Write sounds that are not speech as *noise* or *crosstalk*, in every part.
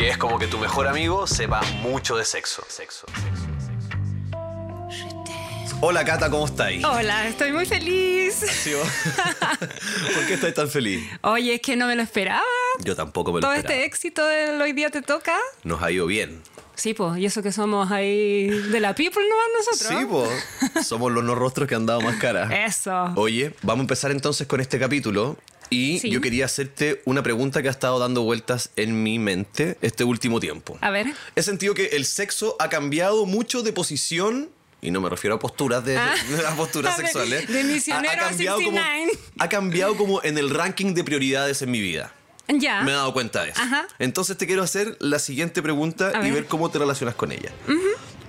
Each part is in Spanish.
Que es como que tu mejor amigo sepa mucho de sexo. Sexo, Hola Cata, ¿cómo estáis? Hola, estoy muy feliz. Sí, vos. *laughs* ¿Por qué estás tan feliz? Oye, es que no me lo esperaba. Yo tampoco me lo Todo esperaba. este éxito del hoy día te toca. Nos ha ido bien. Sí, pues, y eso que somos ahí de la people nomás nosotros. Sí, pues. *laughs* Somos los no rostros que han dado más cara. Eso. Oye, vamos a empezar entonces con este capítulo. Y Sí. yo quería hacerte una pregunta que ha estado dando vueltas en mi mente este último tiempo. A ver. He sentido que el sexo ha cambiado mucho de posición. Y no me refiero a posturas de, Ah. *laughs* *laughs* de las posturas sexuales. de misionero a cambiado como, 69. ha cambiado como en el ranking de prioridades en mi vida. Ya. Me he dado cuenta de eso. Ajá. Entonces te quiero hacer la siguiente pregunta A y ver. ver cómo te relacionas con ella.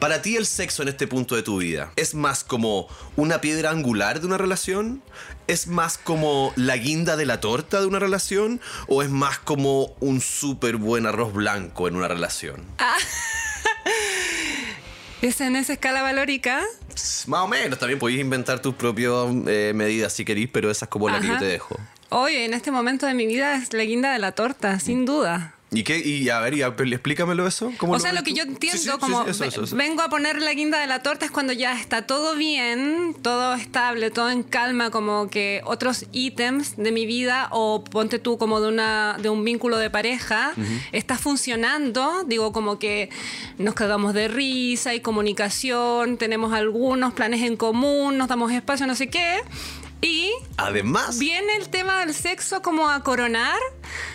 Para ti el sexo en este punto de tu vida es más como una piedra angular de una relación, es más como la guinda de la torta de una relación o es más como un súper buen arroz blanco en una relación. *laughs* ¿Es en esa escala valórica? Más o menos, también podéis inventar tus propias eh, medidas si queréis, pero esa es como la que yo te dejo. Hoy, en este momento de mi vida, es la guinda de la torta, sin duda. ¿Y qué? Y a ver, y a- explícamelo eso. ¿Cómo O sea, lo que tú? yo entiendo, sí, sí, como sí, eso, eso, eso. vengo a poner la guinda de la torta es cuando ya está todo bien, todo estable, todo en calma, como que otros ítems de mi vida o ponte tú como de una de un vínculo de pareja está funcionando, digo como que nos cagamos de risa, hay comunicación, tenemos algunos planes en común, nos damos espacio, no sé qué. Y Además, Viene el tema del sexo como a coronar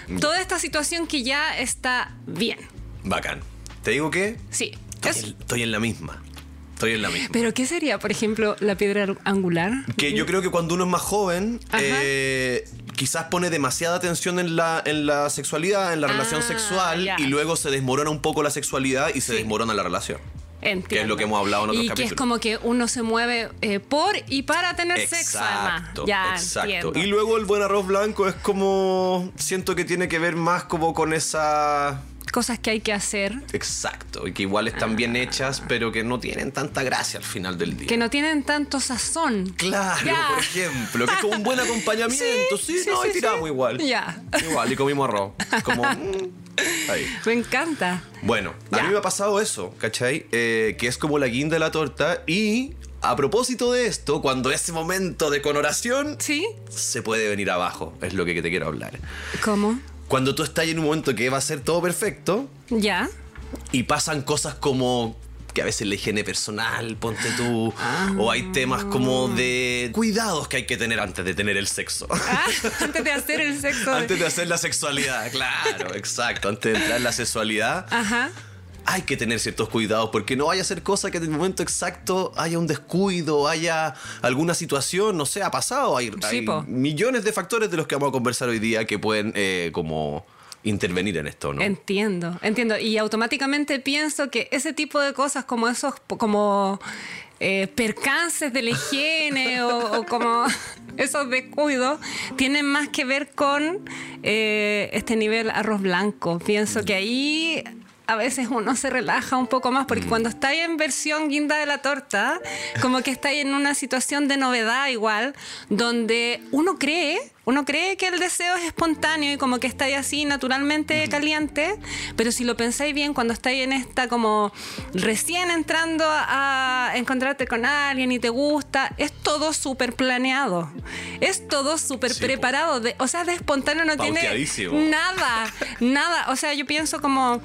Mm. toda esta situación que ya está bien. bacán. ¿Te digo qué? Sí. Estoy, Es- en, estoy en la misma. Estoy en la misma. Pero ¿qué sería, por ejemplo, la piedra angular? Que yo creo que cuando uno es más joven, eh, quizás pone demasiada atención en la, en la sexualidad, en la relación Ah, sexual, y luego se desmorona un poco la sexualidad y se desmorona la relación. Entiendo. Que es lo que hemos hablado en otros y que es como que uno se mueve eh, por y para tener sexo, además. Exacto, Ya exacto. entiendo. Y luego el buen arroz blanco es como. Siento que tiene que ver más como con esa. Cosas que hay que hacer Exacto. Y que igual están bien hechas, pero que no tienen tanta gracia al final del día. que no tienen tanto sazón. Claro, Ya. por ejemplo, que es como un buen *laughs* acompañamiento. Sí, sí, no, sí, y tiramos sí. igual. Ya. Igual, y comimos arroz. Como. *laughs* ahí. Me encanta. Bueno, a mí me ha pasado eso, ¿cachai? Eh, que es como la guinda de la torta. Y a propósito de esto, cuando ese momento de conoración ¿Sí? se puede venir abajo, es lo que te quiero hablar. ¿Cómo? Cuando tú estás en un momento que va a ser todo perfecto Ya. y pasan cosas como que a veces la higiene personal, ponte tú, Ah. o hay temas como de cuidados que hay que tener antes de tener el sexo. Ah, antes de hacer el sexo. Antes de hacer la sexualidad, claro, exacto. Antes de entrar en la sexualidad, Ajá. hay que tener ciertos cuidados porque no vaya a ser cosa que en el momento exacto haya un descuido, haya alguna situación, no sé, ha pasado. Hay, Sí, hay po. millones de factores de los que vamos a conversar hoy día que pueden eh, como intervenir en esto, ¿no? Entiendo, entiendo. Y automáticamente pienso que ese tipo de cosas como esos, como eh, percances de la higiene *laughs* o, o como esos descuidos, tienen más que ver con eh, este nivel arroz blanco. Pienso que ahí a veces uno se relaja un poco más, porque Mm. cuando estáis en versión guinda de la torta, como que estáis en una situación de novedad igual, donde uno cree, uno cree que el deseo es espontáneo y como que estáis así naturalmente caliente, pero si lo pensáis bien, cuando estáis en esta como recién entrando a encontrarte con alguien y te gusta, es todo súper planeado, es todo súper Sí, preparado, de- o sea, de espontáneo no tiene nada, nada, o sea, yo pienso como...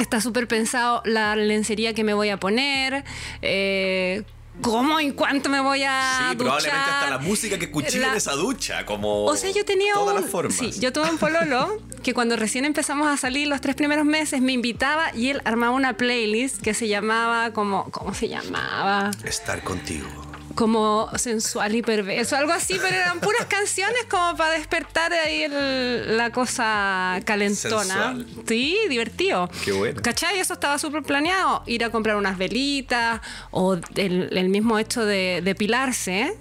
Está súper pensado la lencería que me voy a poner, eh, cómo y cuánto me voy a Sí, probablemente duchar. hasta la música que escuché La- en esa ducha, como. O sea, yo tenía Todas un... las formas. Sí, yo tuve un pololo que cuando recién empezamos a salir los tres primeros meses me invitaba y él armaba una playlist que se llamaba como... ¿Cómo se llamaba? Estar contigo. Como sensual y perverso, algo así, pero eran puras *laughs* canciones como para despertar ahí el- la cosa calentona. Sensual. Sí, divertido. Qué bueno. ¿Cachai? Eso estaba súper planeado. Ir a comprar unas velitas o el, el mismo hecho de depilarse.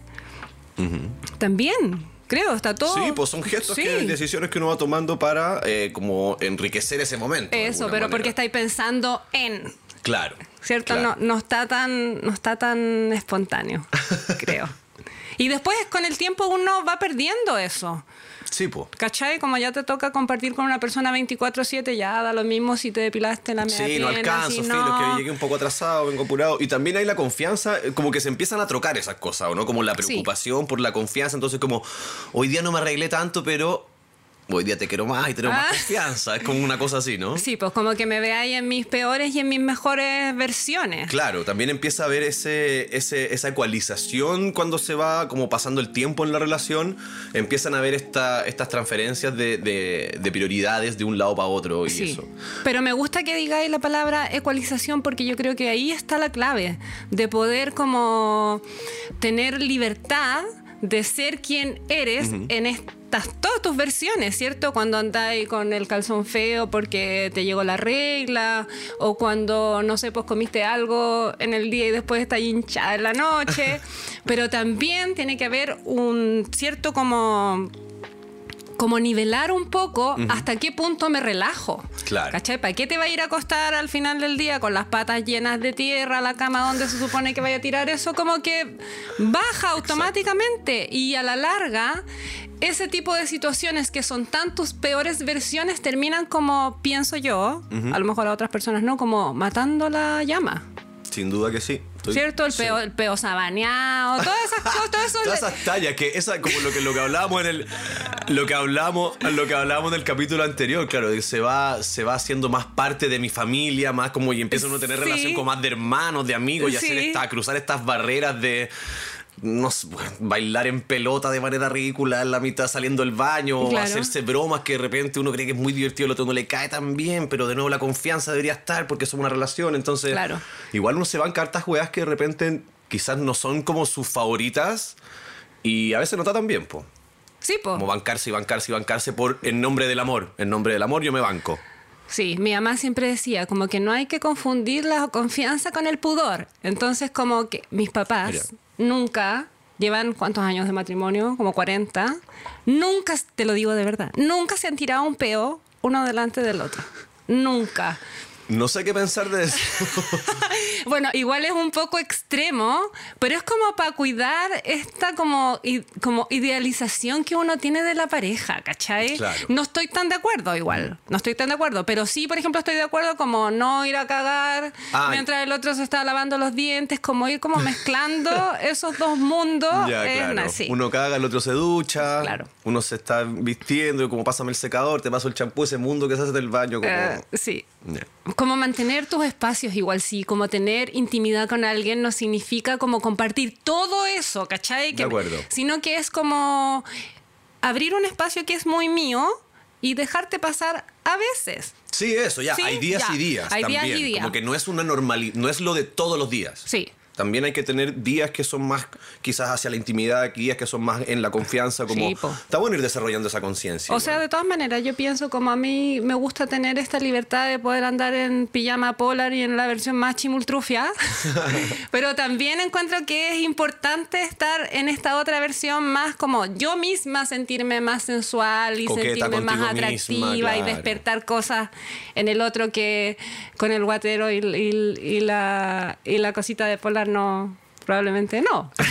También, creo, está todo. Sí, pues son gestos, Sí. que, decisiones que uno va tomando para eh, como enriquecer ese momento. Eso, pero manera. porque estáis pensando en. Claro. ¿Cierto? claro. No, no está tan, no está tan espontáneo, *laughs* creo. Y después con el tiempo uno va perdiendo eso. Sí, pues. ¿Cachai? Como ya te toca compartir con una persona 24/7, ya da lo mismo si te depilaste la media Sí, no alcanzo, si filo, que llegué un poco atrasado, vengo apurado. Y también hay la confianza, eh, como que se empiezan a trocar esas cosas, ¿o no? Como la preocupación por la confianza. Entonces, como, hoy día no me arreglé tanto, pero hoy día te quiero más y tenemos Ah. más confianza. Es como una cosa así, ¿no? Sí, pues como que me veáis en mis peores y en mis mejores versiones. Claro, también empieza a haber ese, ese, esa ecualización cuando se va como pasando el tiempo en la relación. Empiezan a haber esta, estas transferencias de, de- de prioridades de un lado para otro y Sí. eso. Pero me gusta que digáis la palabra ecualización porque yo creo que ahí está la clave de poder como tener libertad de ser quien eres en estas todas tus versiones, ¿cierto? Cuando andáis con el calzón feo porque te llegó la regla o cuando no sé, pues comiste algo en el día y después estás hinchada en la noche, *laughs* pero también tiene que haber un cierto como como nivelar un poco hasta qué punto me relajo. Claro. ¿Cachai? ¿Para qué te va a ir a acostar al final del día con las patas llenas de tierra a la cama donde se supone que vaya a tirar eso? Como que baja automáticamente y a la larga ese tipo de situaciones que son tan tus peores versiones terminan como, pienso yo, a lo mejor a otras personas no, como matando la llama. Sin duda que sí. Estoy- ¿Cierto? El sí. peo, el peo sabaneado, todas esas cosas, todo eso. Todas esas tallas, que esa como lo que lo que hablábamos en el lo que hablamos, lo que hablábamos en el capítulo anterior, claro, que se va se va haciendo más parte de mi familia, más como y empieza uno a tener Sí. relación con más de hermanos, de amigos y hacer Sí. esta cruzar estas barreras de no sé, bailar en pelota de manera ridícula en la mitad saliendo del baño o Claro. hacerse bromas que de repente uno cree que es muy divertido, el otro no le cae tan bien, pero de nuevo la confianza debería estar porque somos una relación, entonces Claro. igual uno se va en cartas juegas que de repente quizás no son como sus favoritas y a veces no está tan bien, po. Sí, po. Como bancarse y bancarse y bancarse por en nombre del amor. En nombre del amor yo me banco. Sí, mi mamá siempre decía como que no hay que confundir la confianza con el pudor. Entonces como que mis papás Mira. nunca llevan cuántos años de matrimonio, como 40, nunca, te lo digo de verdad, nunca se han tirado un peo uno delante del otro. Nunca. No sé qué pensar de eso. *laughs* Bueno, igual es un poco extremo, pero es como para cuidar esta como, como idealización que uno tiene de la pareja, ¿cachai? Claro. No estoy tan de acuerdo igual, no estoy tan de acuerdo, pero sí, por ejemplo, estoy de acuerdo como no ir a cagar Ay. mientras el otro se está lavando los dientes, como ir como mezclando *laughs* esos dos mundos. ya, claro. así. Uno caga, el otro se ducha. Claro. Uno se está vistiendo y como pásame el secador, te paso el champú, ese mundo que se hace del baño. Como... Eh, sí. Como mantener tus espacios igual, sí, como tener intimidad con alguien no significa como compartir todo eso, ¿cachai? De acuerdo. Sino que es como abrir un espacio que es muy mío y dejarte pasar a veces. Sí, eso, ya. Sí, hay días ya. y días. Hay días también. y días. Como que no es una normalidad, no es lo de todos los días. Sí. También hay que tener días que son más quizás hacia la intimidad, días que son más en la confianza, como Sí, está bueno ir desarrollando esa conciencia. O sea, de todas maneras, yo pienso como a mí me gusta tener esta libertad de poder andar en pijama polar y en la versión más chimultrufia, *laughs* *laughs* pero también encuentro que es importante estar en esta otra versión más como yo misma sentirme más sensual y Coqueta sentirme más atractiva misma, y despertar cosas en el otro que con el guatero y, y- y la, y la cosita de polar no, probablemente no. *coughs*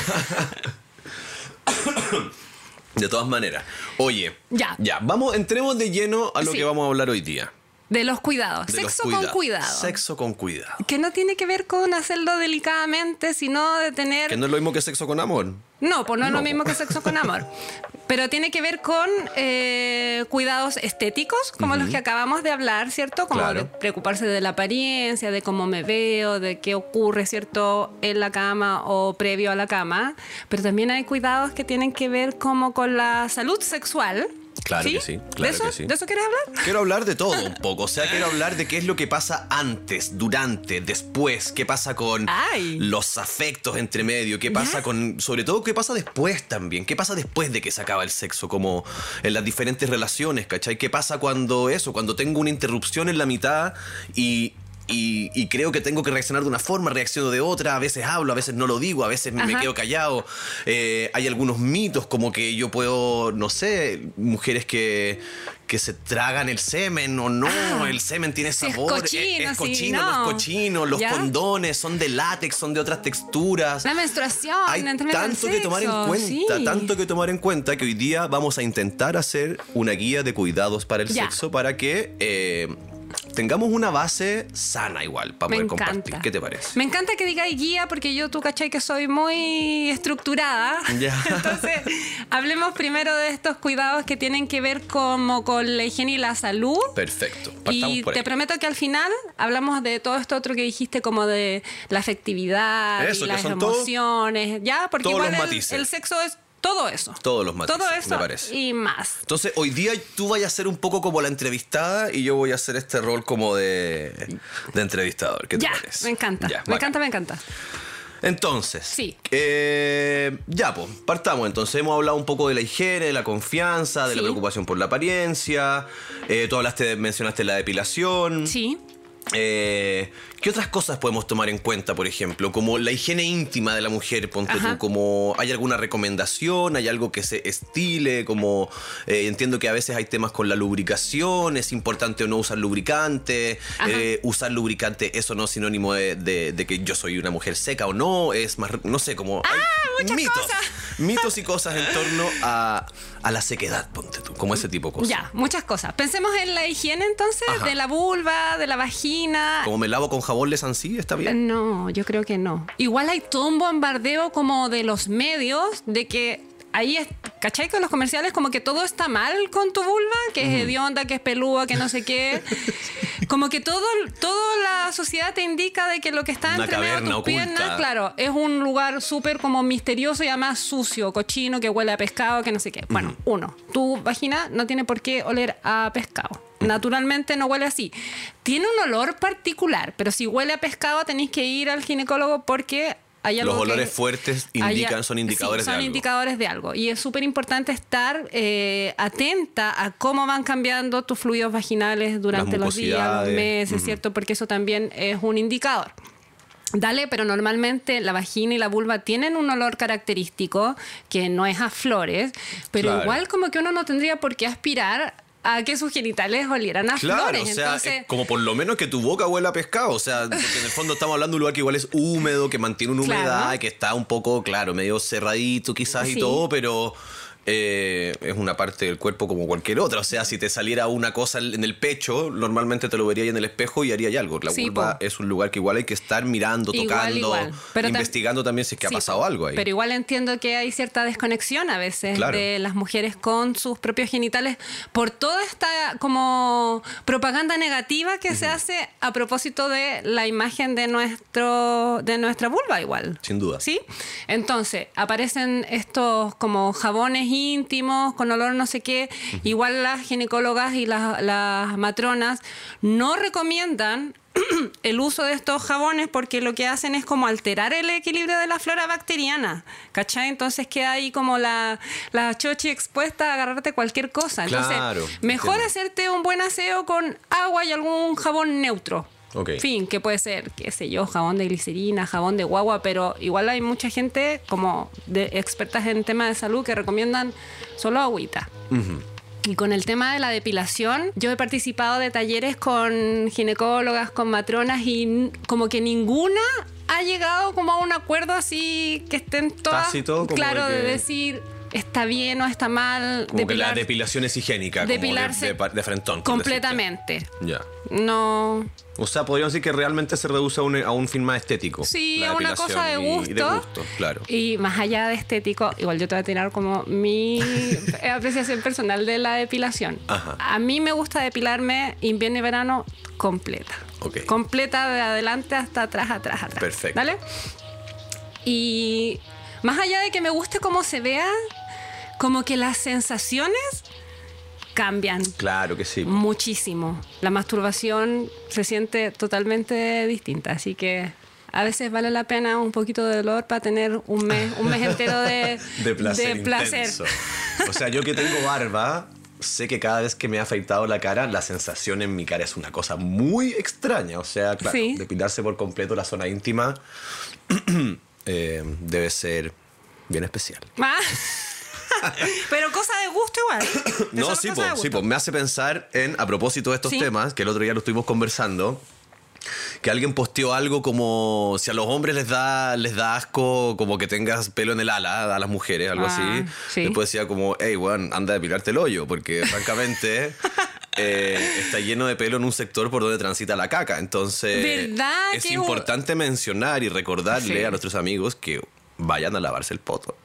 De todas maneras. Oye, Ya. Ya, vamos, entremos de lleno a lo Sí. que vamos a hablar hoy día. De los cuidados, De los sexo con cuidado. Sexo con cuidado. Que no tiene que ver con hacerlo delicadamente, sino de tener... Que no es lo mismo que sexo con amor. No, pues no es lo mismo que sexo con amor. Pero tiene que ver con eh, cuidados estéticos, como los que acabamos de hablar, ¿cierto? Como Claro. de preocuparse de la apariencia, de cómo me veo, de qué ocurre, ¿cierto? En la cama o previo a la cama. Pero también hay cuidados que tienen que ver como con la salud sexual. Claro que sí, claro ¿De eso? que sí. ¿De eso quieres hablar? Quiero hablar de todo un poco, o sea, quiero hablar de qué es lo que pasa antes, durante, después, qué pasa con Ay. los afectos entre medio, qué pasa Ya. con, sobre todo, qué pasa después también, qué pasa después de que se acaba el sexo, como en las diferentes relaciones, ¿cachai? ¿Qué pasa cuando eso, cuando tengo una interrupción en la mitad y... Y, y creo que tengo que reaccionar de una forma, reacciono de otra, a veces hablo, a veces no lo digo, a veces me quedo callado. Eh, hay algunos mitos como que yo puedo, no sé, mujeres que, que se tragan el semen o no, el semen tiene Ah. Si es sabor, cochino, es cochino, no. no es cochino, los Ya. condones son de látex, son de otras texturas. La menstruación, Hay tanto que tomar en cuenta, sí. tanto que tomar en cuenta que hoy día vamos a intentar hacer una guía de cuidados para el Ya. sexo para que eh, tengamos una base sana igual para Me poder encanta. compartir. ¿Qué te parece? Me encanta que digáis guía porque yo, tú, cachai, que soy muy estructurada. Ya. *laughs* Entonces, hablemos primero de estos cuidados que tienen que ver como con la higiene y la salud. Perfecto. Partamos Y por te ahí. prometo que al final hablamos de todo esto otro que dijiste, como de la afectividad Eso, y las emociones, ¿ya? Porque igual el- el, sexo es todo eso. Todos los matices, Todo me parece. y más. Entonces, hoy día tú vayas a ser un poco como la entrevistada y yo voy a hacer este rol como de, de entrevistador. ¿Qué te Ya, parece? me encanta, Ya, me bacán. encanta, me encanta. Entonces, Sí. eh, ya, pues, partamos. Entonces, hemos hablado un poco de la higiene, de la confianza, de la preocupación por la apariencia. Eh, tú hablaste, mencionaste la depilación. Sí. Eh, ¿Qué otras cosas podemos tomar en cuenta, por ejemplo? Como la higiene íntima de la mujer, ponte Ajá. tú, como hay alguna recomendación, hay algo que se estile, como eh, entiendo que a veces hay temas con la lubricación, es importante o no usar lubricante, eh, usar lubricante, eso no es sinónimo de, de- de que yo soy una mujer seca o no, es más, no sé, como hay Ah, muchas mitos, cosas. mitos y cosas en torno a, a la sequedad, ponte tú, como ese tipo de cosas. Ya, muchas cosas. Pensemos en la higiene entonces, Ajá. de la vulva, de la vagina. Como me lavo con jabón ¿está bien? No, yo creo que no. Igual hay todo un bombardeo como de los medios de que ahí es, ¿cachai? Con los comerciales como que todo está mal con tu vulva, que es hedionda, que es pelúa, que no sé qué. *laughs* Como que todo, toda la sociedad te indica de que lo que está Una entre medio de tus oculta. piernas, claro, es un lugar súper como misterioso y además sucio, cochino, que huele a pescado, que no sé qué. Bueno, uno, tu vagina no tiene por qué oler a pescado. Naturalmente no huele así. Tiene un olor particular, pero si huele a pescado tenéis que ir al ginecólogo porque hay algo Los que- olores fuertes indican, son indicadores sí, de son algo. indicadores de algo. Y es súper importante estar eh, atenta a cómo van cambiando tus fluidos vaginales durante los días, los meses, Ujú. ¿cierto? Porque eso también es un indicador. Dale, pero normalmente la vagina y la vulva tienen un olor característico que no es a flores, pero Claro. igual como que uno no tendría por qué aspirar a que sus genitales olieran a Claro, flores. o sea, Entonces, como por lo menos que tu boca huela a pescado. O sea, porque en el fondo estamos hablando de un lugar que igual es húmedo, que mantiene una Claro. humedad, que está un poco, claro, medio cerradito quizás y todo, pero eh, es una parte del cuerpo como cualquier otra. O sea, si te saliera una cosa en el pecho, normalmente te lo vería ahí en el espejo y haría algo. La Sí, vulva po. es un lugar que igual hay que estar mirando, Igual, tocando, igual. Pero tam- investigando también si es que ha pasado algo ahí. Pero igual entiendo que hay cierta desconexión a veces Claro. de las mujeres con sus propios genitales por toda esta como propaganda negativa que se hace a propósito de la imagen de nuestro de nuestra vulva igual. Sin duda. ¿Sí? Entonces, aparecen estos como jabones íntimos con olor no sé qué. Igual las ginecólogas y las, las matronas no recomiendan *clears throat* el uso de estos jabones porque lo que hacen es como alterar el equilibrio de la flora bacteriana, ¿cachai? Entonces queda ahí como la, la chochi expuesta a agarrarte cualquier cosa. Entonces, Claro, mejor entiendo. hacerte un buen aseo con agua y algún jabón neutro. Ok. Fin, que puede ser, qué sé yo, jabón de glicerina, jabón de guagua, pero igual hay mucha gente como de expertas en temas de salud que recomiendan solo agüita. Y con el tema de la depilación, yo he participado de talleres con ginecólogas, con matronas y como que ninguna ha llegado como a un acuerdo así que estén todas Tácito, como claro de de, que- decir está bien o está mal como que la depilación es higiénica, como de- depilarse de, frentón. completamente. Ya. No, O sea, podríamos decir que realmente se reduce a un, a un fin más estético. Sí, a una cosa de gusto. Y de gusto, claro. Y más allá de estético, igual yo te voy a tirar como mi *laughs* apreciación personal de la depilación. Ajá. A mí me gusta depilarme invierno y verano completa. Ok. Completa de adelante hasta atrás, atrás, atrás. Perfecto. ¿Vale? Y más allá de que me guste cómo se vea, como que las sensaciones cambian Claro que sí. muchísimo. La masturbación se siente totalmente distinta, así que a veces vale la pena un poquito de dolor para tener un mes, un mes entero de, *laughs* de placer. de placer. O sea, yo que tengo barba, sé que cada vez que me ha afeitado la cara, la sensación en mi cara es una cosa muy extraña. O sea, claro, Sí. depilarse por completo la zona íntima *clears throat* eh, debe ser bien especial. Ah. *laughs* *laughs* Pero cosa de gusto igual. *coughs* No, sí, po, sí, po, me hace pensar en, a propósito de estos Sí. temas, que el otro día lo estuvimos conversando, que alguien posteó algo como si a los hombres les da, les da asco como que tengas pelo en el ala, a las mujeres, algo Ah, así. sí. Después decía como, hey, weón, anda a depilarte el hoyo, porque francamente *laughs* eh, está lleno de pelo en un sector por donde transita la caca. Entonces, ¿Verdad es importante mencionar y recordarle Sí. a nuestros amigos que vayan a lavarse el poto.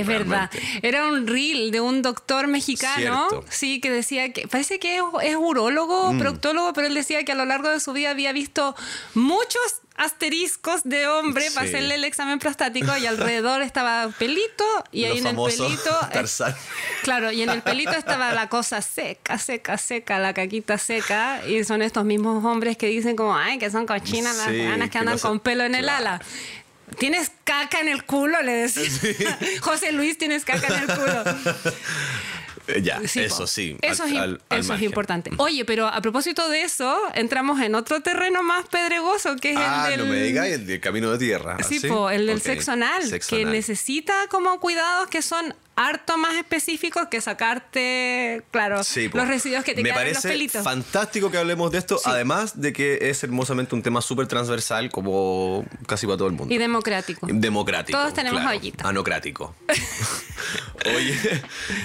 Es verdad. Era un reel de un doctor mexicano, Cierto. sí, que decía que parece que es, es urólogo, Mm. proctólogo, pero él decía que a lo largo de su vida había visto muchos asteriscos de hombre para Sí. hacerle el examen prostático y alrededor *laughs* estaba pelito y ahí en el pelito *laughs* Tarzán. Claro, y en el pelito estaba la cosa seca, seca, seca, la caquita seca. Y son estos mismos hombres que dicen como, ay, que son cochinas las ganas que que andan no se- con pelo en el ala. Tienes caca en el culo, le decía. *laughs* José Luis, tienes caca en el culo. Eh, Ya, Sí, eso po. sí. Eso, al- es, im- al- al eso es margen. importante. Oye, pero a propósito de eso, entramos en otro terreno más pedregoso, que es Ah, el del... no me digáis el del camino de tierra. Sí, ¿Ah, po, el del Ok, sexo anal, sexo que anal. necesita como cuidados que son harto más específicos que sacarte, claro, Sí, los residuos que te Me quedan en los parece pelitos. fantástico que hablemos de esto, Sí. además de que es hermosamente un tema súper transversal como casi para todo el mundo. Y democrático. Democrático. Todos tenemos claro. Anocrático. *laughs* *laughs* Oye,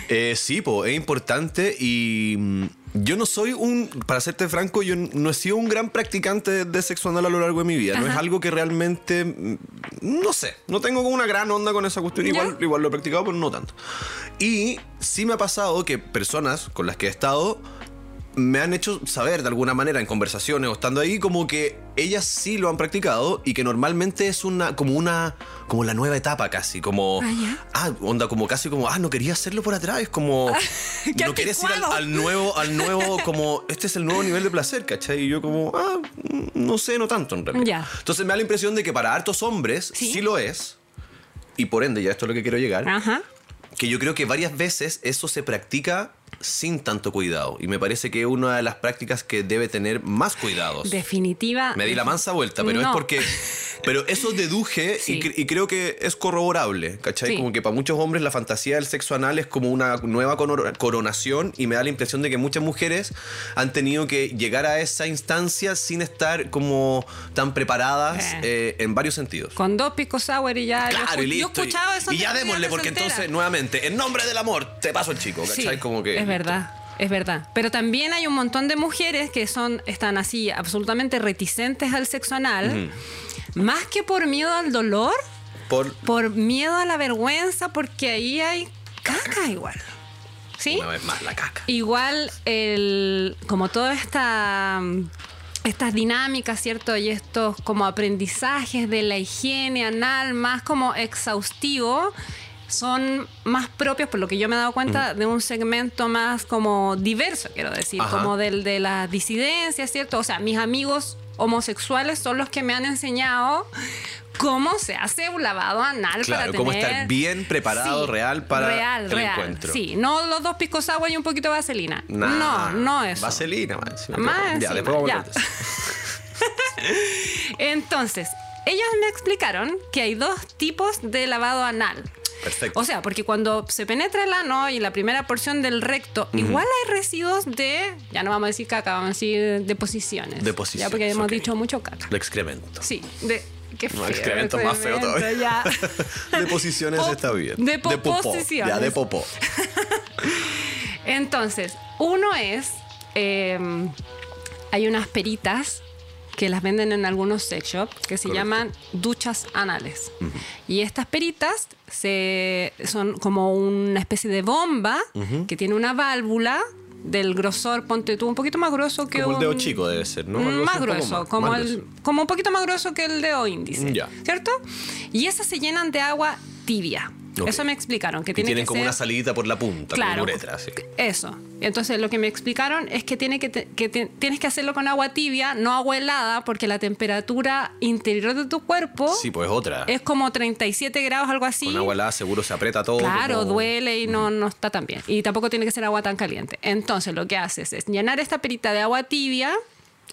eh, sí, po, es importante y mm, yo no soy un, para serte franco, yo no he sido un gran practicante de sexo anal a lo largo de mi vida. No es Ajá. algo que realmente, mm, no sé, no tengo como una gran onda con esa cuestión. Igual, igual lo he practicado, pero no tanto. Y sí me ha pasado que personas con las que he estado me han hecho saber de alguna manera en conversaciones o estando ahí como que ellas sí lo han practicado y que normalmente es una como una como la nueva etapa casi como Ah, ah onda como casi como ah no quería hacerlo por atrás es como *laughs* ¡Qué no quieres ir al, al nuevo al nuevo como este es el nuevo nivel de placer ¿cachai? y yo como ah no sé no tanto en realidad entonces me da la impresión de que para hartos hombres Sí. sí lo es y por ende ya esto es lo que quiero llegar Ajá. que yo creo que varias veces eso se practica sin tanto cuidado. Y me parece que es una de las prácticas que debe tener más cuidados. Definitiva. Me di la mansa vuelta, pero es porque. Pero eso deduje Sí. y, cre- y creo que es corroborable, ¿cachai? Sí. Como que para muchos hombres la fantasía del sexo anal es como una nueva coronación y me da la impresión de que muchas mujeres han tenido que llegar a esa instancia sin estar como tan preparadas Eh. eh, en varios sentidos. Con dos picos sour y ya. yo, Claro, escu- y listo. yo eso. y ya démosle, porque entonces, nuevamente, en nombre del amor, te paso el chico, ¿cachai? Sí, como que. Es verdad. Es verdad. Pero también hay un montón de mujeres que son, están así, absolutamente reticentes al sexo anal. Más que por miedo al dolor, Por. por miedo a la vergüenza, porque ahí hay caca igual. ¿Sí? Una vez más, la caca. Igual, el, como toda esta estas dinámicas, ¿cierto? Y estos como aprendizajes de la higiene anal más como exhaustivo, son más propios, por lo que yo me he dado cuenta, de un segmento más como diverso, quiero decir, Ajá. como del de las disidencias, ¿cierto? O sea, mis amigos homosexuales son los que me han enseñado cómo se hace un lavado anal Claro, para cómo tener... estar bien preparado, Sí, real para real, el real. encuentro. Sí, no los dos picos agua y un poquito de vaselina. Nah, no, no eso. Vaselina, man. Más Ya, después vamos ya. *laughs* Entonces, ellos me explicaron que hay dos tipos de lavado anal. Perfecto. O sea, porque cuando se penetra el ano y la primera porción del recto, igual hay residuos de, ya no vamos a decir caca, vamos a decir deposiciones. Deposiciones, Ya porque hemos dicho mucho caca. El excremento. Sí, de... Qué No, feo. excremento más feo todavía. Ya. *laughs* Deposiciones Po- está bien. de popó. poposiciones. Ya, de popó. *laughs* Entonces, uno es, eh, hay unas peritas que las venden en algunos sex shops que se Correcto. llaman duchas anales. Y estas peritas se, son como una especie de bomba que tiene una válvula del grosor, ponte tú, un poquito más grueso que Como el un- dedo chico debe ser, ¿no? Así, más poco grueso, más, como, más el, grueso. como un poquito más grueso que el dedo índice, Ya. ¿cierto? Y esas se llenan de agua tibia. Eso me explicaron, que tiene tienen que como ser... una salidita por la punta, Claro, uretra, sí. eso. Entonces lo que me explicaron es que, tiene que, te- que te- tienes que hacerlo con agua tibia, no agua helada, porque la temperatura interior de tu cuerpo Sí, pues otra. es como 37 grados, algo así. Con agua helada seguro se aprieta todo. Claro, como- duele y no, no está tan bien. Y tampoco tiene que ser agua tan caliente. Entonces, lo que haces es llenar esta perita de agua tibia,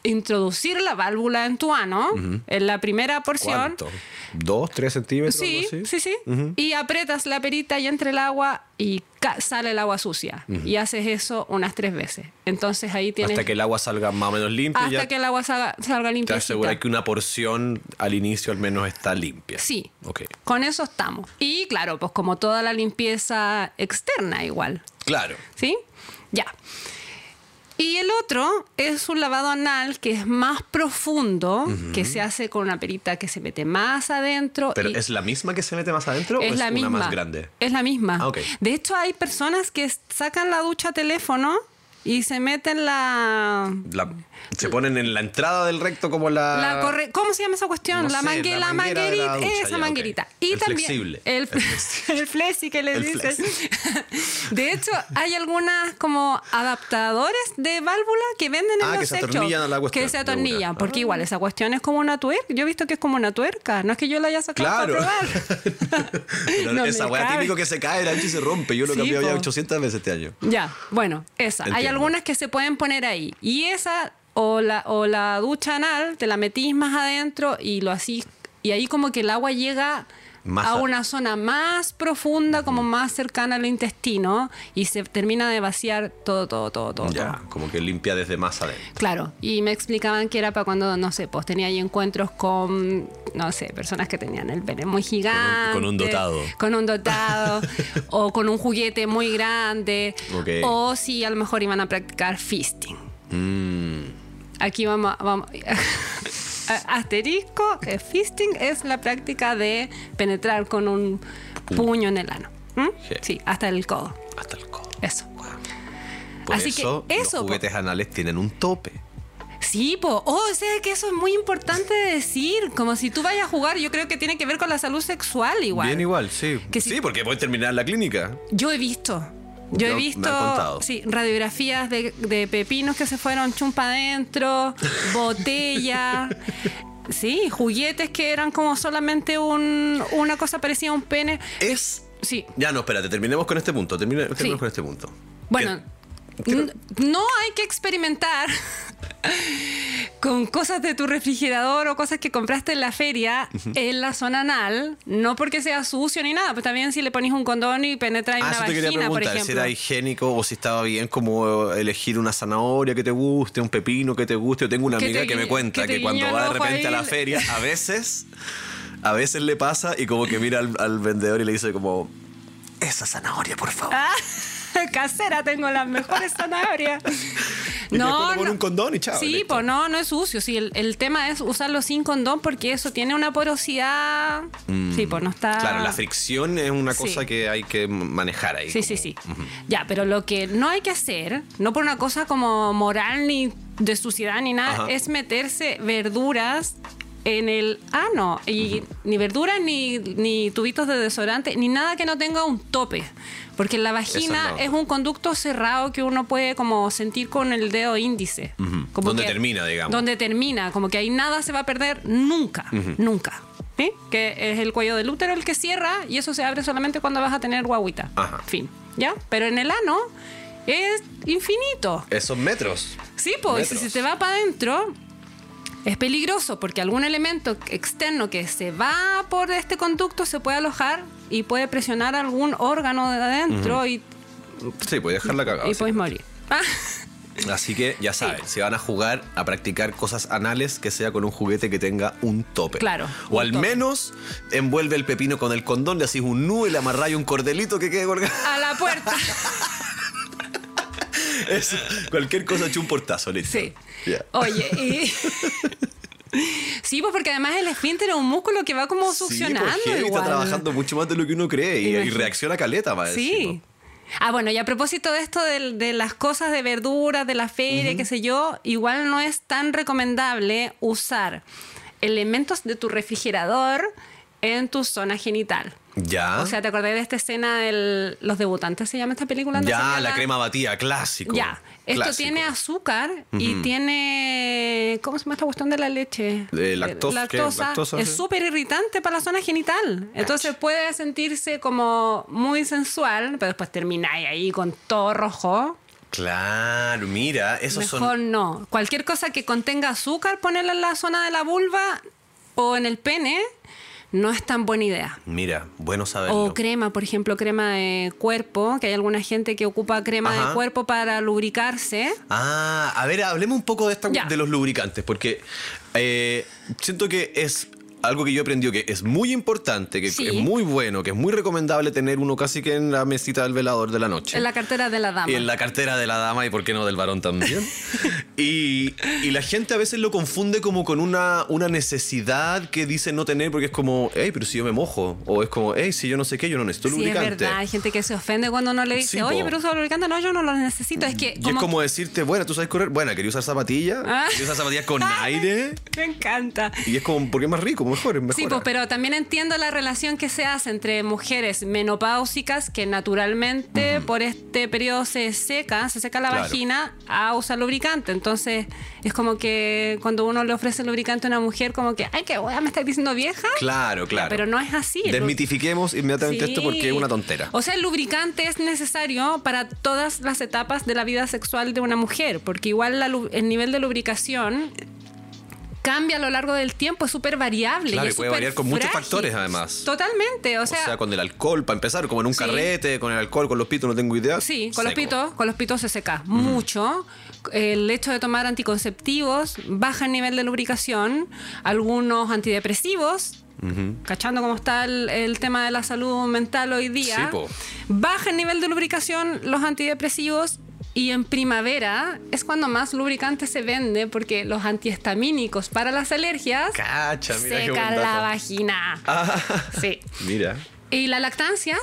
introducir la válvula en tu ano, en la primera porción. ¿Cuánto? ¿Dos, tres centímetros? Sí, algo así? sí, sí. Y aprietas la perita y entre el agua y sale el agua sucia. Y haces eso unas tres veces. Entonces ahí tienes... Hasta que el agua salga más o menos limpia. hasta ya que el agua salga, salga te limpia. aseguras que una porción al inicio al menos está limpia. Sí. Ok. Con eso estamos. Y claro, pues como toda la limpieza externa igual. Claro. ¿Sí? Ya. Y el otro es un lavado anal que es más profundo, que se hace con una perita que se mete más adentro. ¿Pero y es la misma que se mete más adentro es o es la una misma. más grande? Es la misma. Ah. De hecho, hay personas que sacan la ducha teléfono y se meten la. La- se ponen en la entrada del recto como la... la corre- ¿Cómo se llama esa cuestión? No la, sé, mangue- la la la manguerita, ducha, esa ya, manguerita. Y El también flexible. el, el flexi que le dices. *laughs* De hecho, hay algunas como adaptadores de válvula que venden en Ah, los que se atornillan a la cuestión, Que se atornillan, porque Ah. igual esa cuestión es como una tuerca. Yo he visto que es como una tuerca. No es que yo la haya sacado Claro. para probar. *laughs* No esa weá típico que se cae el ancho y se rompe. Yo lo Sí, cambié ya po. 800 veces este año. Ya, bueno, esa. Hay algunas que se pueden poner ahí. Y esa, o la, o la ducha anal, te la metís más adentro y lo así. Y ahí como que el agua llega Más a una zona más profunda, como más cercana al intestino, y se termina de vaciar todo, todo, todo, todo. Ya, todo. como que limpia desde más adentro. Claro, y me explicaban que era para cuando, no sé, pues tenía ahí encuentros con, no sé, personas que tenían el pene muy gigante. con un dotado. Con un dotado, o con un juguete muy grande. Ok. O si a lo mejor iban a practicar fisting. Mm. Aquí vamos, vamos. *laughs* Asterisco, eh, fisting es la práctica de penetrar con un puño en el ano. ¿Mm? Sí. Sí, hasta el codo. Hasta el codo. Eso. Por Así que eso, los po. juguetes anales tienen un tope. Sí, po. Oh, o sea que eso es muy importante decir. Como si tú vayas a jugar, yo creo que tiene que ver con la salud sexual igual. Bien igual, sí. Que si- Sí, porque puedes terminar la clínica. Yo he visto. Yo he visto sí, radiografías de, de pepinos que se fueron chumpa adentro, *laughs* botella. Sí, juguetes que eran como solamente un, una cosa parecida a un pene. Es... Sí. Ya, no, espérate, terminemos con este punto. Termine- terminemos Sí. con este punto. Bueno, ¿Qué- n- no hay que experimentar *laughs* con cosas de tu refrigerador o cosas que compraste en la feria en la zona anal, no porque sea sucio ni nada, pues también si le pones un condón y penetra en Ah, una eso te quería vagina, por preguntar, si era higiénico o si estaba bien como elegir una zanahoria que te guste, un pepino que te guste. Yo tengo una amiga te que me cuenta que cuando va de repente a la feria, a veces, a veces le pasa y como que mira al, al vendedor y le dice como, esa zanahoria, por favor. Ah, *laughs* *laughs* casera, tengo las mejores zanahorias. *laughs* Y después le pone un condón y chao, Sí, pues no, no es sucio. Sí, el, el tema es usarlo sin condón porque eso tiene una porosidad. Sí, pues no está. Claro, la fricción es una Sí. cosa que hay que manejar ahí. Sí, como- sí, sí. Ya, pero lo que no hay que hacer, no por una cosa como moral ni de suciedad ni nada, Ajá. es meterse verduras en el ano. Y ni verduras, ni, ni tubitos de desodorante, ni nada que no tenga un tope. Porque la vagina no. es un conducto cerrado que uno puede como sentir con el dedo índice. Como Donde que- termina, digamos. Donde termina, como que ahí nada se va a perder nunca, nunca. ¿Sí? Que es el cuello del útero el que cierra y eso se abre solamente cuando vas a tener guaguita. Ajá. Fin. ¿Ya? Pero en el ano es infinito. Esos metros. Sí, pues si se te va para adentro es peligroso porque algún elemento externo que se va por este conducto se puede alojar y puede presionar algún órgano de adentro y, Sí, puedes dejarla cagada. y puedes morir. Ah, Así que ya saben, si van a jugar a practicar cosas anales, que sea con un juguete que tenga un tope. Claro, O al tope. menos envuelve el pepino con el condón, le haces un nudo y le amarráis un cordelito que quede colgado. a la puerta. *laughs* Eso, cualquier cosa echa un portazo, listo. Sí. Oye, y... *laughs* Sí, pues porque además el esfínter es un músculo que va como Sí, succionando pues, heavy, igual. está trabajando mucho más de lo que uno cree y, y reacciona caleta, más Sí. Ah, bueno, y a propósito de esto de, de las cosas de verduras, de la feria, qué sé yo, igual no es tan recomendable usar elementos de tu refrigerador en tu zona genital. Ya. O sea, ¿te acordás de esta escena de los debutantes? ¿Se llama esta película? ¿No se ya, la crema batida, clásico. Ya. Esto Clásico. tiene azúcar y tiene. ¿Cómo se llama esta cuestión de la leche? Eh, lactosa. Lactosa, es sí. súper irritante para la zona genital. Entonces puede sentirse como muy sensual, pero después termináis ahí con todo rojo. Claro, mira, Mejor son. no. Cualquier cosa que contenga azúcar, ponerla en la zona de la vulva o en el pene, no es tan buena idea. Mira, bueno saberlo. O crema, por ejemplo, crema de cuerpo, que hay alguna gente que ocupa crema Ajá. de cuerpo para lubricarse. Ah, a ver, hablemos un poco de, esta, de los lubricantes, porque eh, siento que es algo que yo he aprendido que es muy importante, que Sí. es muy bueno, que es muy recomendable tener uno casi que en la mesita del velador de la noche. En la cartera de la dama. Y en la cartera de la dama y por qué no del varón también. *laughs* y, y la gente a veces lo confunde como con una, una necesidad que dice no tener porque es como, hey, pero si yo me mojo. O es como, hey, si yo no sé qué, yo no necesito Sí, es lubricante. verdad. Hay gente que se ofende cuando uno le dice, Sí, oye, pero usa lubricante. No, yo no lo necesito. Es que. Y es como decirte, bueno, tú sabes correr. Bueno, quería usar zapatillas. Ah. Quería usar zapatillas con *laughs* aire. Me encanta. Y es como, porque es más rico, mejor. Sí, pues, pero también entiendo la relación que se hace entre mujeres menopáusicas que naturalmente por este periodo se seca, se seca la Claro. vagina a usar lubricante. Entonces es como que cuando uno le ofrece lubricante a una mujer, como que, ay, que wea, me estás diciendo vieja. Claro, claro. Pero no es así. El lu- Desmitifiquemos inmediatamente Sí. esto porque es una tontera. O sea, el lubricante es necesario para todas las etapas de la vida sexual de una mujer, porque igual la el nivel de lubricación cambia a lo largo del tiempo, es súper variable. Claro, y puede variar con muchos factores, además. Totalmente, o O sea, sea, con el alcohol, para empezar, como en un Sí. carrete, con el alcohol, con los pitos, no tengo idea. sí, con los pitos, con los pitos se seca mucho. El hecho de tomar anticonceptivos baja el nivel de lubricación, algunos antidepresivos. Cachando cómo está el, el tema de la salud mental hoy día. Sí. Baja el nivel de lubricación los antidepresivos y en primavera es cuando más lubricante se vende porque los antihistamínicos para las alergias Cacha, mira secan la vagina. Ah, Sí. mira. Y la lactancia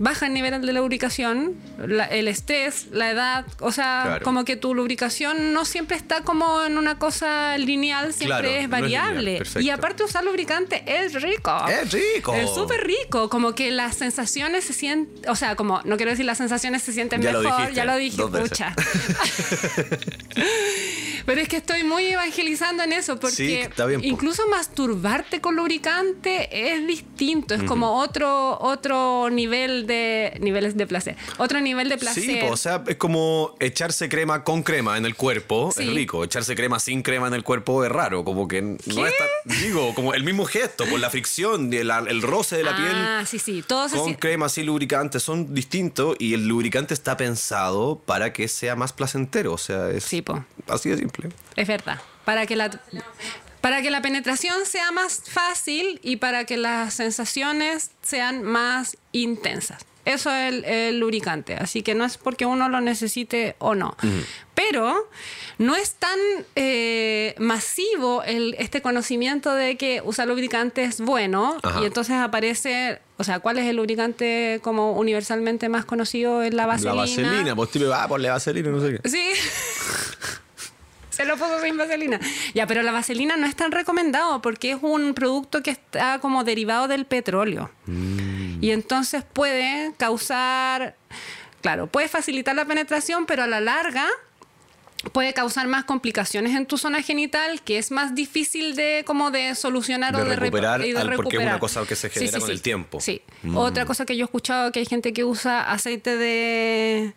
baja el nivel de lubricación, la- el estrés, la edad, o sea, Claro. como que tu lubricación no siempre está como en una cosa lineal, siempre Claro, es no es variable. lineal, y aparte usar lubricante es rico. ¡Es rico! Es súper rico, como que las sensaciones se sienten, o sea, como, no quiero decir las sensaciones se sienten Ya lo mejor, dijiste, ya lo dije, pucha. *laughs* *laughs* Pero es que estoy muy evangelizando en eso, porque Sí, está bien, po. incluso masturbarte con lubricante es distinto, es como otro, otro nivel de niveles de placer, otro nivel de placer. Sí, po, o sea, es como echarse crema con crema en el cuerpo, Sí. es rico. Echarse crema sin crema en el cuerpo es raro, como que no ¿Qué? es tan- Digo, como el mismo gesto, por la fricción, de la- el roce de la piel. ah, sí, sí, todo se Con crema sin lubricante son distintos y el lubricante está pensado para que sea más placentero. O sea, es Sí, po. así de Es verdad. Para que la para que la penetración sea más fácil y para que las sensaciones sean más intensas. Eso es el, el lubricante. Así que no es porque uno lo necesite o no. Pero no es tan eh, masivo el, este conocimiento de que usar lubricante es bueno. Ajá. Y entonces aparece, o sea, ¿cuál es el lubricante como universalmente más conocido? Es la vaselina. La vaselina, pues tipo, ah, ponle vaselina, no sé qué. Sí. *laughs* Se lo puso sin vaselina. Ya, pero la vaselina no es tan recomendado porque es un producto que está como derivado del petróleo. Y entonces puede causar, claro, puede facilitar la penetración, pero a la larga puede causar más complicaciones en tu zona genital, que es más difícil de como de solucionar De o de recuperar, y de al- porque es una recuperar. cosa que se genera con el tiempo. Mm. Sí. Otra cosa que yo he escuchado que hay gente que usa aceite de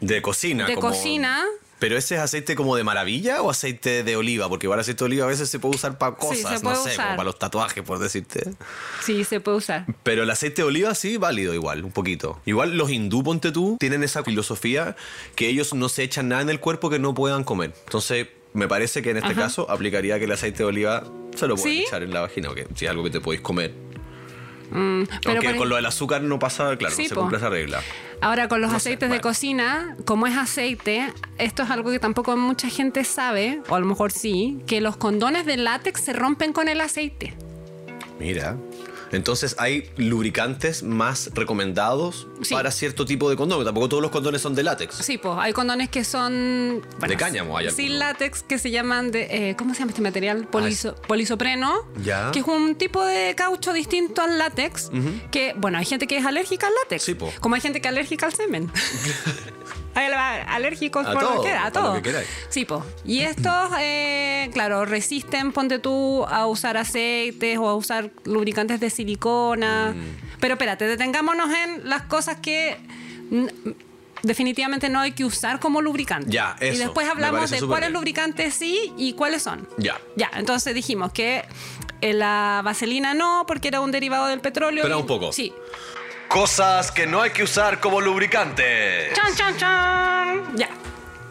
De cocina. De como- cocina. Pero ese es aceite como de maravilla o aceite de oliva, porque igual aceite de oliva a veces se puede usar para cosas, no sé, usar. como para los tatuajes, por decirte. sí se puede usar. Pero el aceite de oliva sí, válido igual, un poquito. Igual los hindú, ponte tú, tienen esa filosofía que ellos no se echan nada en el cuerpo que no puedan comer. Entonces, me parece que en este Ajá. caso aplicaría que el aceite de oliva se lo pueden ¿Sí? echar en la vagina, que si es algo que te podéis comer. Mm, pero Aunque con lo del azúcar no pasa, claro, Sí, no se po. cumple esa regla. Ahora, con los No sé, aceites de cocina, como es aceite, esto es algo que tampoco mucha gente sabe, o a lo mejor sí, que los condones de látex se rompen con el aceite. Mira. Entonces hay lubricantes más recomendados Sí. para cierto tipo de condón. Tampoco todos los condones son de látex. Sí, pues hay condones que son. De cáñamo hay Sin algunos. látex que se llaman de. eh, ¿Cómo se llama este material? Poliso- polisopreno. Ya. Que es un tipo de caucho distinto al látex. Que, bueno, hay gente que es alérgica al látex. Sí, po. Como hay gente que es alérgica al semen. *laughs* alérgicos A por todo, lo que a a lo todo. que. Sí, pues. Y estos, eh, claro, resisten, ponte tú, a usar aceites o a usar lubricantes de silicona. Mm. Pero espérate, detengámonos en las cosas que definitivamente no hay que usar como lubricante. Ya, Y eso, después me hablamos de cuáles bien. lubricantes sí y cuáles son. Ya. Ya, entonces dijimos que eh, la vaselina no, porque era un derivado del petróleo. Espera y- un poco. Sí. Cosas que no hay que usar como lubricante. Chan, chan, chan. Ya.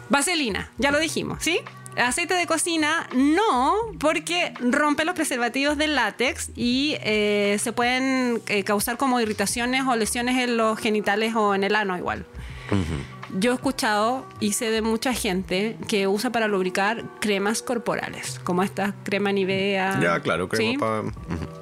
Vaselina, ya lo dijimos, ¿sí? Aceite de cocina, no, porque rompe los preservativos del látex y eh, se pueden eh, causar como irritaciones o lesiones en los genitales o en el ano igual. Yo he escuchado y sé de mucha gente que usa para lubricar cremas corporales, como esta crema Nivea. Ya, claro, crema ¿sí? pa-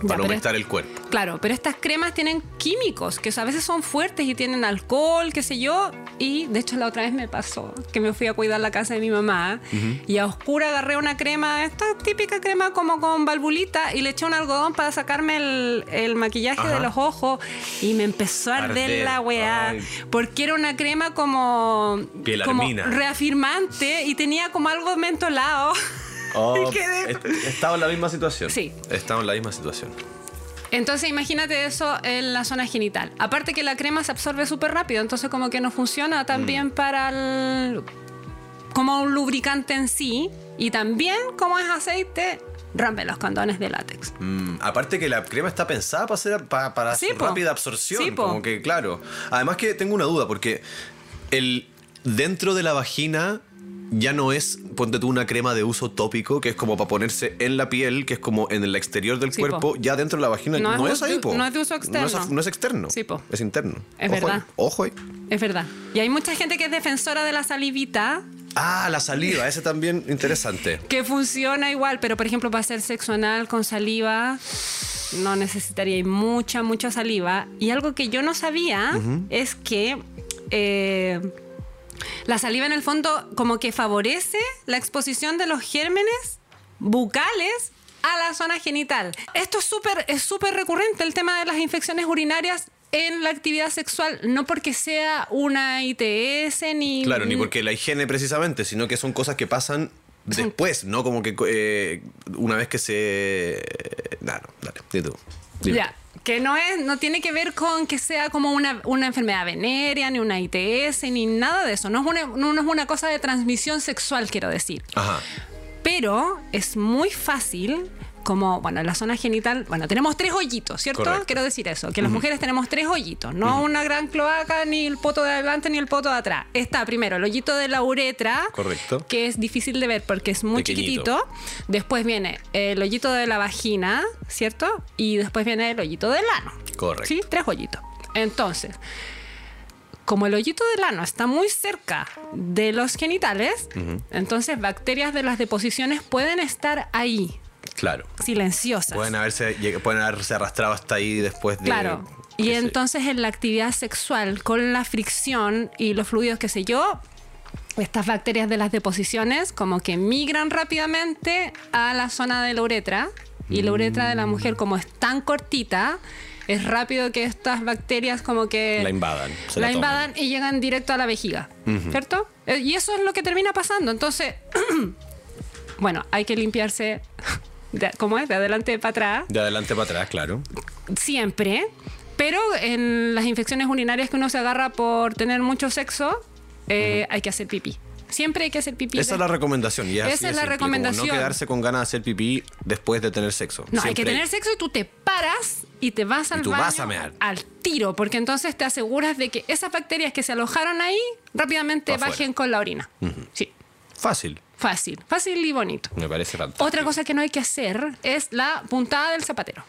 para humectar el cuerpo. Claro, pero estas cremas tienen químicos que a veces son fuertes y tienen alcohol, qué sé yo. Y de hecho la otra vez me pasó que me fui a cuidar la casa de mi mamá y a oscura agarré una crema, esta típica crema como con valvulita y le eché un algodón para sacarme el, el maquillaje Ajá. de los ojos y me empezó a arder, Arder, la weá. ay. Porque era una crema como, Piel como armina. reafirmante y tenía como algo mentolado. Oh, *laughs* quedé- est- he estado en la misma situación. Sí. He estado en la misma situación. Entonces imagínate eso en la zona genital. Aparte que la crema se absorbe súper rápido, entonces como que no funciona tan bien para el... como un lubricante en sí. Y también como es aceite, rompe los condones de látex. Mm, aparte que la crema está pensada para, hacer, pa- para Sí, su rápida absorción. Sí, como que, claro. Además que tengo una duda, porque el dentro de la vagina ya no es, ponte tú, una crema de uso tópico, que es como para ponerse en la piel, que es como en el exterior del Sí, cuerpo. po. Ya dentro de la vagina No no, es es, ahí, po. no es de uso No es, externo. no es externo. Sí, po. Es interno. Es Ojo verdad. ahí, Ojo ahí. Es verdad. Y hay mucha gente que es defensora de la salivita, Ah, la saliva, ese también interesante. que funciona igual, pero por ejemplo para hacer sexo anal con saliva no necesitaría mucha, mucha saliva. Y algo que yo no sabía es que eh, la saliva en el fondo como que favorece la exposición de los gérmenes bucales a la zona genital. Esto es súper es súper recurrente, el tema de las infecciones urinarias en la actividad sexual, no porque sea una ITS ni... Claro, ni porque la higiene precisamente, sino que son cosas que pasan después, ¿no? Como que eh, una vez que se... Nah, no, dale, di tú. Ya, que no es, no tiene que ver con que sea como una, una enfermedad venérea, ni una ITS, ni nada de eso. No es una, no es una cosa de transmisión sexual, quiero decir. Ajá. Pero es muy fácil, como, bueno, en la zona genital, bueno, tenemos tres hoyitos, ¿cierto? Correcto. Quiero decir eso, que las mujeres tenemos tres hoyitos, no una gran cloaca, ni el poto de adelante, ni el poto de atrás. Está primero el hoyito de la uretra, Correcto. que es difícil de ver porque es muy Pequeñito. chiquitito. Después viene el hoyito de la vagina, ¿cierto? Y después viene el hoyito del ano. Correcto. ¿Sí? Tres hoyitos. Entonces, como el hoyito del ano está muy cerca de los genitales, entonces bacterias de las deposiciones pueden estar ahí, Claro. silenciosas. Pueden haberse, pueden haberse arrastrado hasta ahí después de... Claro. Y entonces en la actividad sexual, con la fricción y los fluidos, qué sé yo, estas bacterias de las deposiciones como que migran rápidamente a la zona de la uretra. Y la uretra de la mujer, como es tan cortita, es rápido que estas bacterias como que... La invadan. se la invadan y llegan directo a la vejiga, ¿cierto? Eh, Y eso es lo que termina pasando. Entonces, *clears throat* bueno, hay que limpiarse, de- ¿cómo es? De adelante para atrás De adelante para atrás, claro. siempre, pero en las infecciones urinarias que uno se agarra por tener mucho sexo, eh, hay que hacer pipí. Siempre hay que hacer pipí. Esa es la recomendación. y Esa así es la simple, recomendación. No quedarse con ganas de hacer pipí después de tener sexo. No, hay que tener sexo y tú te paras y te vas al tú baño vas a mear. al tiro, porque entonces te aseguras de que esas bacterias que se alojaron ahí rápidamente bajen con la orina. Sí, Fácil. Fácil, fácil y bonito. Me parece fantástico. Otra cosa que no hay que hacer es la puntada del zapatero.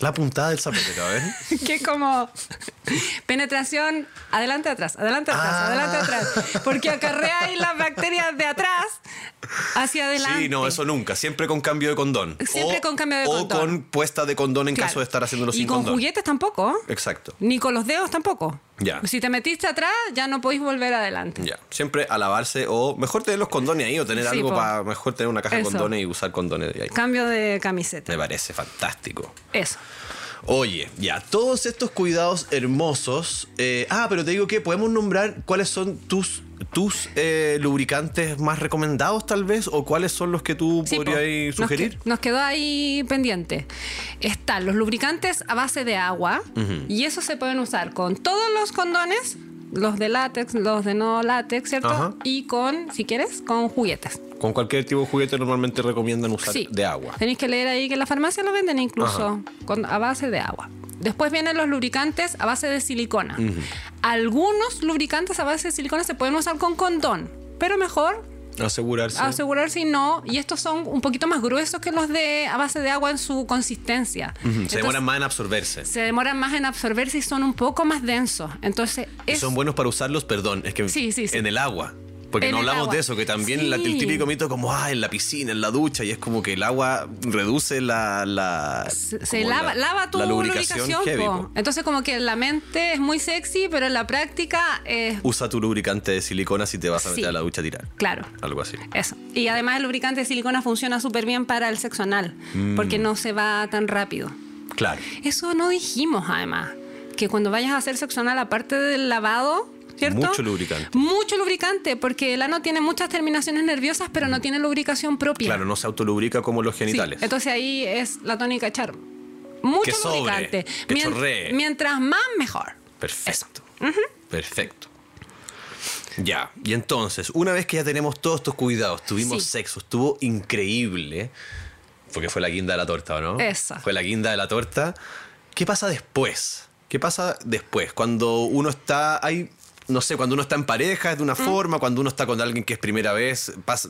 La puntada del zapatero, a ver. *laughs* que es como penetración adelante atrás, adelante atrás, Ah. adelante atrás, porque acarrea ahí las bacterias de atrás hacia adelante. Sí, no, eso nunca. Siempre con cambio de condón. Siempre O- con cambio de O condón. con puesta de condón en Claro. caso de estar haciéndolo y sin con condón. juguetes tampoco, Exacto. ni con los dedos tampoco. Ya. Si te metiste atrás, ya no podéis volver adelante. Ya. Siempre a lavarse o mejor tener los condones ahí o tener Sí, algo para mejor tener una caja Eso. de condones y usar condones de ahí. Cambio de camiseta. Me parece fantástico. Eso. Oye, ya, todos estos cuidados hermosos. eh, ah, pero te digo que podemos nombrar cuáles son tus, tus eh, lubricantes más recomendados, tal vez, o cuáles son los que tú Sí, po. podrías Nos sugerir. que- Nos, quedó ahí pendiente. Están los lubricantes a base de agua y eso se pueden usar con todos los condones, los de látex, los de no látex, ¿cierto? Ajá. Y con, si quieres, con juguetes. Con cualquier tipo de juguete normalmente recomiendan usar Sí. de agua. Tenéis que leer ahí que en la farmacia lo venden incluso con, a base de agua. Después vienen los lubricantes a base de silicona. Algunos lubricantes a base de silicona se pueden usar con condón, pero mejor Asegurarse. asegurar si no. Y estos son un poquito más gruesos que los de a base de agua en su consistencia. Se Entonces, demoran más en absorberse. se demoran más en absorberse y son un poco más densos. Entonces, Y es, son buenos para usarlos, perdón, es que Sí, sí, sí. en el agua. Porque no hablamos de eso, que también la- el típico mito como, ah, en la piscina, en la ducha, y es como que el agua reduce la... la se, lava, la- lava tu la lubricación. Entonces, como que la mente es muy sexy, pero en la práctica es. Usa tu lubricante de silicona si te vas a meter Sí. a la ducha a tirar. Claro. Algo así. Eso. Y además el lubricante de silicona funciona súper bien para el sexo anal, Mm. porque no se va tan rápido. Claro. Eso no dijimos además, que cuando vayas a hacer sexo anal, aparte del lavado, ¿cierto? Mucho lubricante. Mucho lubricante, porque el ano tiene muchas terminaciones nerviosas, pero no tiene lubricación propia. Claro, no se autolubrica como los Sí, genitales. Entonces ahí es la tónica echar mucho Que sobre, lubricante. que Mien- chorree. mientras más, mejor. Perfecto. Perfecto. Ya, y entonces, una vez que ya tenemos todos estos cuidados, tuvimos Sí. sexo, estuvo increíble, porque fue la guinda de la torta, ¿o no? Esa. Fue la guinda de la torta. ¿Qué pasa después? ¿Qué pasa después? Cuando uno está, hay, no sé, cuando uno está en pareja es de una Mm. forma, cuando uno está con alguien que es primera vez, pasa-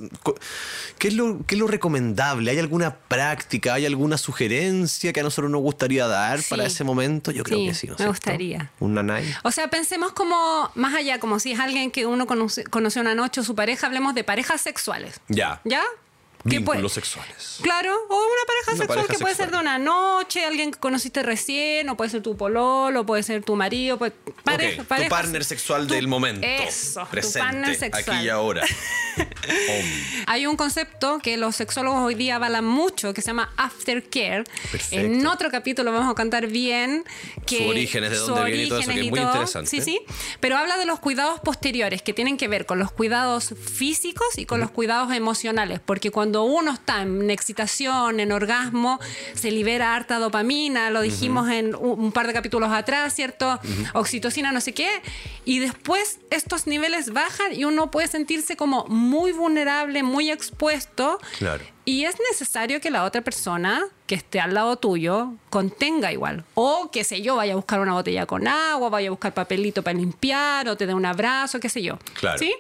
¿qué, es lo, ¿qué es lo recomendable? ¿Hay alguna práctica, hay alguna sugerencia que a nosotros nos gustaría dar Sí. para ese momento? Yo creo Sí, que sí, ¿no me cierto? gustaría. Un nanay. O sea, pensemos como más allá, como si es alguien que uno conoce, conoció una noche o su pareja, hablemos de parejas sexuales. Ya. ¿Ya? ¿Qué Vínculos puede- sexuales. Claro, o una pareja Una sexual pareja que puede ser de una noche, alguien que conociste recién, o puede ser tu pololo, puede ser tu marido, puede- pareja- Ok, pareja- tu partner sexual tu- del momento. Eso, tu presente, partner sexual. aquí y ahora. *laughs* Hay un concepto que los sexólogos hoy día avalan mucho que se llama aftercare. Perfecto. En otro capítulo vamos a contar bien que Su origen es de dónde viene y todo eso, que es orígenes y muy todo. interesante. Sí, sí. Pero habla de los cuidados posteriores que tienen que ver con los cuidados físicos y con los cuidados emocionales, porque cuando uno está en excitación, en orgasmo, se libera harta dopamina, lo dijimos en un par de capítulos atrás, ¿cierto? Oxitocina, no sé qué, y después estos niveles bajan y uno puede sentirse como muy vulnerable, muy expuesto. Claro. Y es necesario que la otra persona que esté al lado tuyo contenga igual. O, qué sé yo, vaya a buscar una botella con agua, vaya a buscar papelito para limpiar, o te dé un abrazo, qué sé yo. Claro. ¿Sí?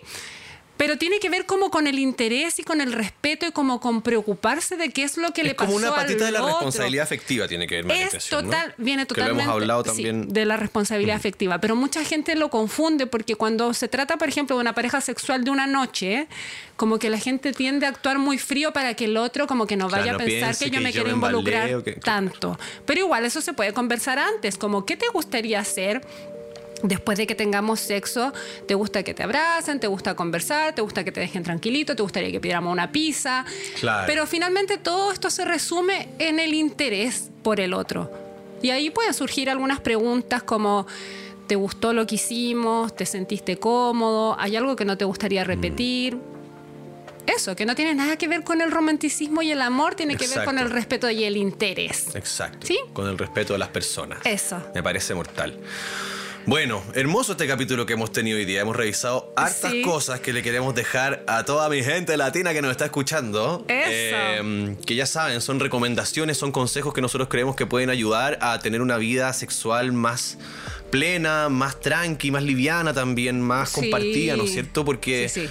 Pero tiene que ver como con el interés y con el respeto y como con preocuparse de qué es lo que Es le pasó como una patita al de la otro. responsabilidad afectiva tiene que ver Es total, viene Que totalmente lo hemos hablado sí, también. de la responsabilidad afectiva, pero mucha gente lo confunde porque cuando se trata, por ejemplo, de una pareja sexual de una noche, como que la gente tiende a actuar muy frío para que el otro como que no Claro, vaya no a pensar que yo que me yo quiero involucrar que- tanto. Pero igual eso se puede conversar antes, como qué te gustaría hacer Después de que tengamos sexo, ¿te gusta que te abracen? ¿Te gusta conversar? ¿Te gusta que te dejen tranquilito? ¿Te gustaría que pidiéramos una pizza? Claro. Pero finalmente todo esto se resume en el interés por el otro. Y ahí pueden surgir algunas preguntas como, ¿te gustó lo que hicimos? ¿Te sentiste cómodo? ¿Hay algo que no te gustaría Mm. repetir? Eso, que no tiene nada que ver con el romanticismo y el amor, tiene que ver con el respeto y el interés. Exacto. ¿Sí? Con el respeto de las personas. Eso. Me parece mortal. Bueno, hermoso este capítulo que hemos tenido hoy día. Hemos revisado hartas Sí. cosas que le queremos dejar a toda mi gente latina que nos está escuchando. Eso. Eh, que ya saben, son recomendaciones, son consejos que nosotros creemos que pueden ayudar a tener una vida sexual más plena, más tranqui, más liviana también, más Sí. compartida, ¿no es cierto? Porque Sí, sí.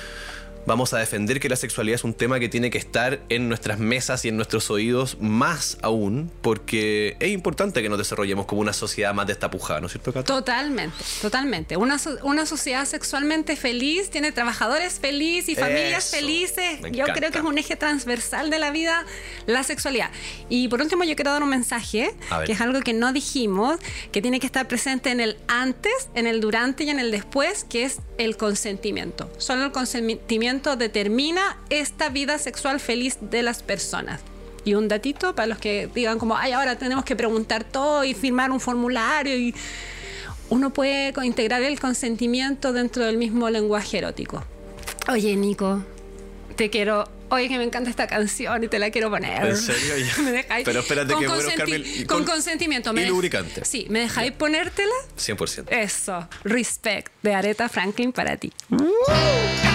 Vamos a defender que la sexualidad es un tema que tiene que estar en nuestras mesas y en nuestros oídos más aún, porque es importante que nos desarrollemos como una sociedad más destapujada, ¿no es cierto, Cata? Totalmente, totalmente. Una, so- una sociedad sexualmente feliz tiene trabajadores felices y familias Eso, felices. Yo creo que es un eje transversal de la vida la sexualidad. Y por último, yo quiero dar un mensaje, que es algo que no dijimos, que tiene que estar presente en el antes, en el durante y en el después, que es el consentimiento. Solo el consentimiento determina esta vida sexual feliz de las personas. Y un datito para los que digan como, ay, ahora tenemos que preguntar todo y firmar un formulario y uno puede integrar el consentimiento dentro del mismo lenguaje erótico. Oye, Nico, te quiero. Oye, que me encanta esta canción y te la quiero poner. ¿En serio? *laughs* ¿Me dejáis? Pero espérate Con que voy a buscarme el- Con, con- consentimiento. y ¿me dej- lubricante. Sí, ¿me dejáis ponértela? 100%. Eso, Respect de Aretha Franklin para ti. What